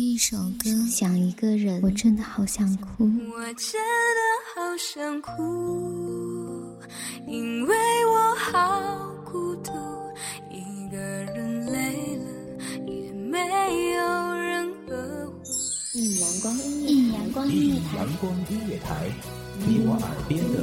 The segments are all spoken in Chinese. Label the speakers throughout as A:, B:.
A: 一首歌，想一个人，我真的好想哭。
B: 我真的好想哭，因为我好孤独，一个人累了也没有人呵护。
A: 一阳光，一阳光音乐台，
C: 阳光音乐台，你我耳边的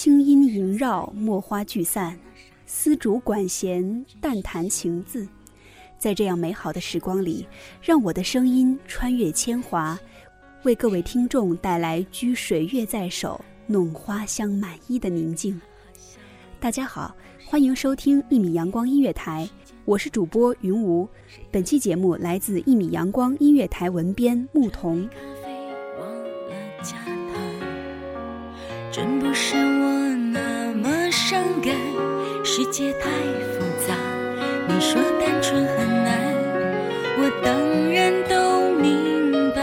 D: 清音萦绕，墨花聚散，丝竹管弦，淡弹情字。在这样美好的时光里，让我的声音穿越铅华，为各位听众带来掬水月在手，弄花香满衣的宁静。大家好，欢迎收听一米阳光音乐台，我是主播云无。本期节目来自一米阳光音乐台文编牧童。
B: 真不是我那么伤感，世界太复杂。你说单纯很难，我当然都明白。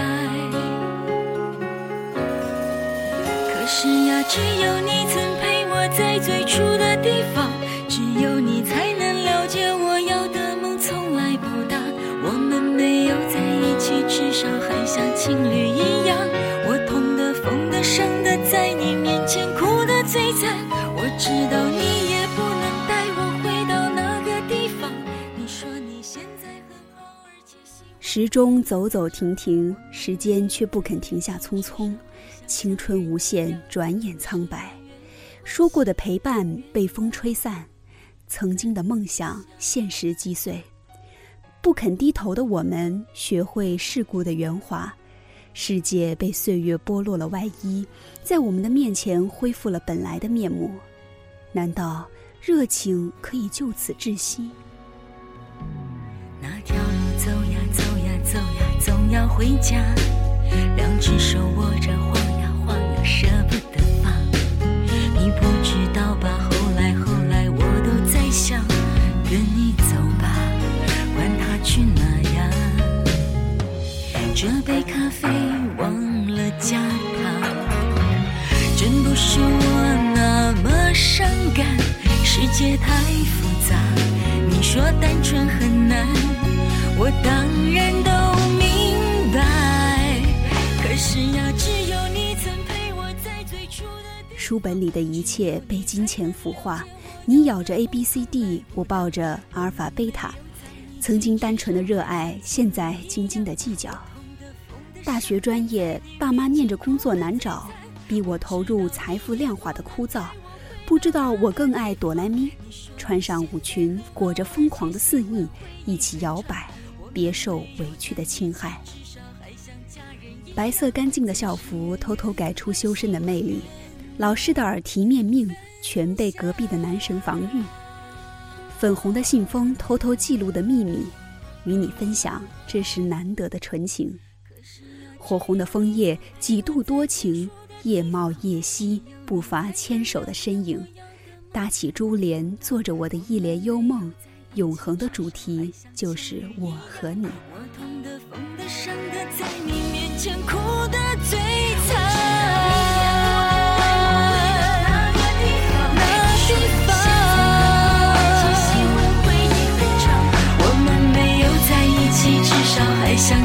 B: 可是呀，只有你曾陪我在最初的地方，只有你才能了解我要的梦从来不大。我们没有在一起，至少还像情侣一样。你面前哭得最惨。我知道你也不能带我回到那个地方。你说你现在很好，而且
D: 时钟走走停停，时间却不肯停下匆匆。青春无限，转眼苍白。说过的陪伴被风吹散，曾经的梦想现实击碎。不肯低头的我们，学会世故的圆滑。世界被岁月剥落了外衣，在我们的面前恢复了本来的面目。难道热情可以就此窒息？
B: 那条路走呀走呀走呀，总要回家。两只手握着晃呀晃呀，舍不得
D: 书本里的一切被金钱腐化，你咬着 A B C D，我抱着阿尔法贝塔。曾经单纯的热爱，现在斤斤的计较。大学专业，爸妈念着工作难找，逼我投入财富量化的枯燥。不知道我更爱哆来咪，穿上舞裙，裹着疯狂的肆意，一起摇摆，别受委屈的侵害。白色干净的校服偷偷改出修身的魅力，老师的耳提面命全被隔壁的男神防御。粉红的信封偷偷记录的秘密，与你分享，这是难得的纯情。火红的枫叶几度多情，夜茂夜息，不乏牵手的身影。搭起珠帘，做着我的一帘幽梦。永恒的主题就是我和你。
B: 我痛的、疯的、伤的，在你面前哭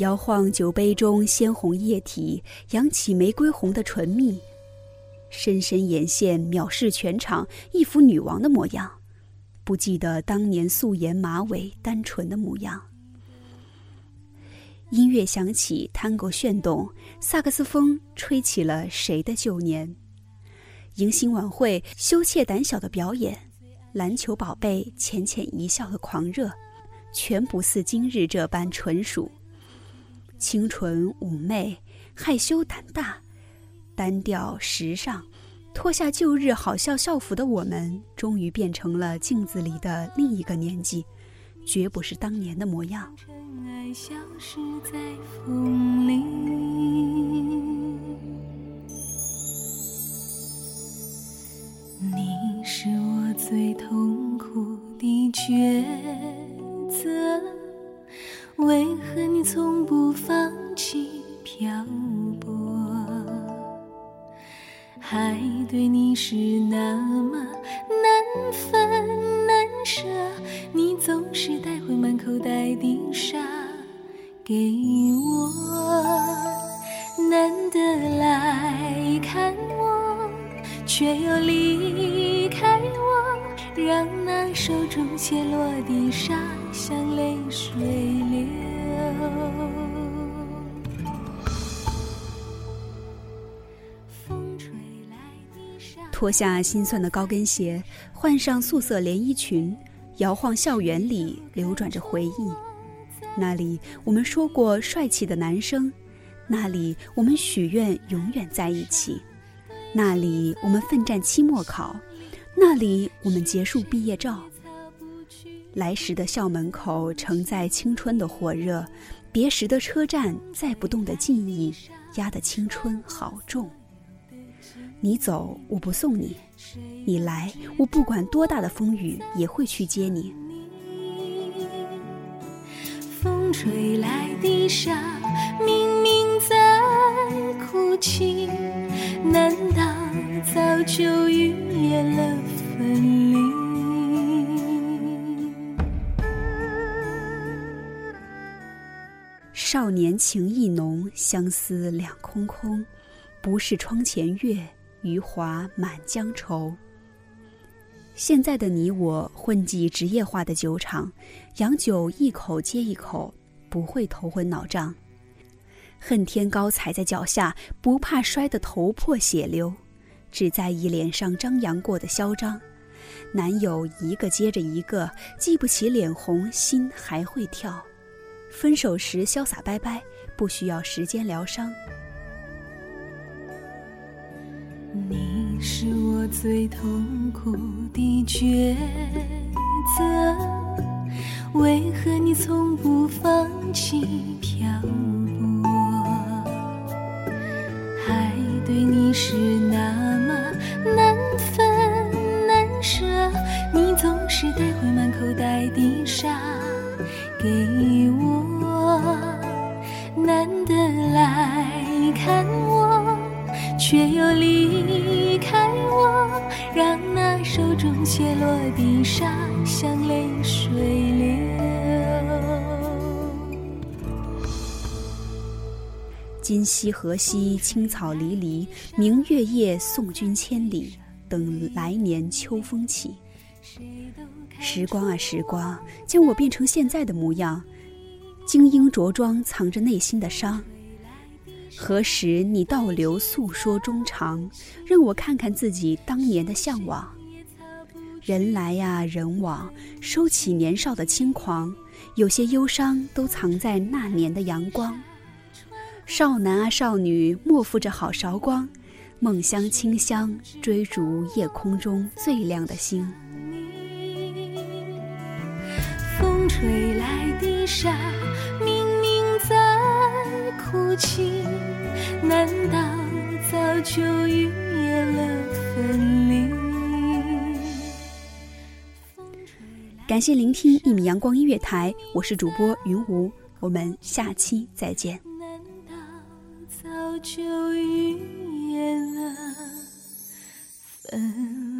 D: 摇晃酒杯中鲜红液体，扬起玫瑰红的唇蜜，深深眼线藐视全场，一副女王的模样，不记得当年素颜马尾单纯的模样。音乐响起，探戈炫动，萨克斯风吹起了谁的旧年？迎新晚会，羞怯胆小的表演，篮球宝贝浅浅一笑的狂热，全不似今日这般纯属。清纯妩媚，害羞胆大，单调时尚，脱下旧日好笑校服的我们，终于变成了镜子里的另一个年纪，绝不是当年的模样。
E: 你是我最痛苦的抉择。为何你从不放弃漂泊？海对你是那么难分难舍，你总是带回满口袋的沙给我。难得来看我，却又离开我，让那手中泻落的沙像泪水流。
D: 脱下心酸的高跟鞋，换上素色连衣裙，摇晃校园里流转着回忆。那里我们说过帅气的男生，那里我们许愿永远在一起，那里我们奋战期末考，那里我们结束毕业照。来时的校门口承载青春的火热，别时的车站载不动的记忆，压得青春好重。你走，我不送你；你来，我不管多大的风雨也会去接你。
E: 风吹来的沙，明明在哭泣，难道早就预言了
D: 少年情意浓，相思两空空，不是窗前月。余华《满江愁》。现在的你我混迹职业化的酒厂，洋酒一口接一口，不会头昏脑胀。恨天高踩在脚下，不怕摔得头破血流，只在意脸上张扬过的嚣张。男友一个接着一个，记不起脸红，心还会跳。分手时潇洒拜拜，不需要时间疗伤。
E: 你是我最痛苦的抉择，为何你从不放弃漂泊？爱对你是那么难分难舍，你总是带回满口袋的沙给却又离开我，让那手中泻落的沙像泪水流。
D: 今夕何夕，青草离离，明月夜，送君千里，等来年秋风起。时光啊时光，将我变成现在的模样，精英着装，藏着内心的伤。何时你倒流诉说衷肠，让我看看自己当年的向往。人来呀人往，收起年少的轻狂，有些忧伤都藏在那年的阳光。少男啊少女，莫负这好韶光，梦乡清香，追逐夜空中最亮的星。
E: 风吹来的沙，明明在哭泣。难道早就预言了
D: 感谢聆听一米阳光音乐台，我是主播云无，我们下期再见。
B: 难道早就预言了分离？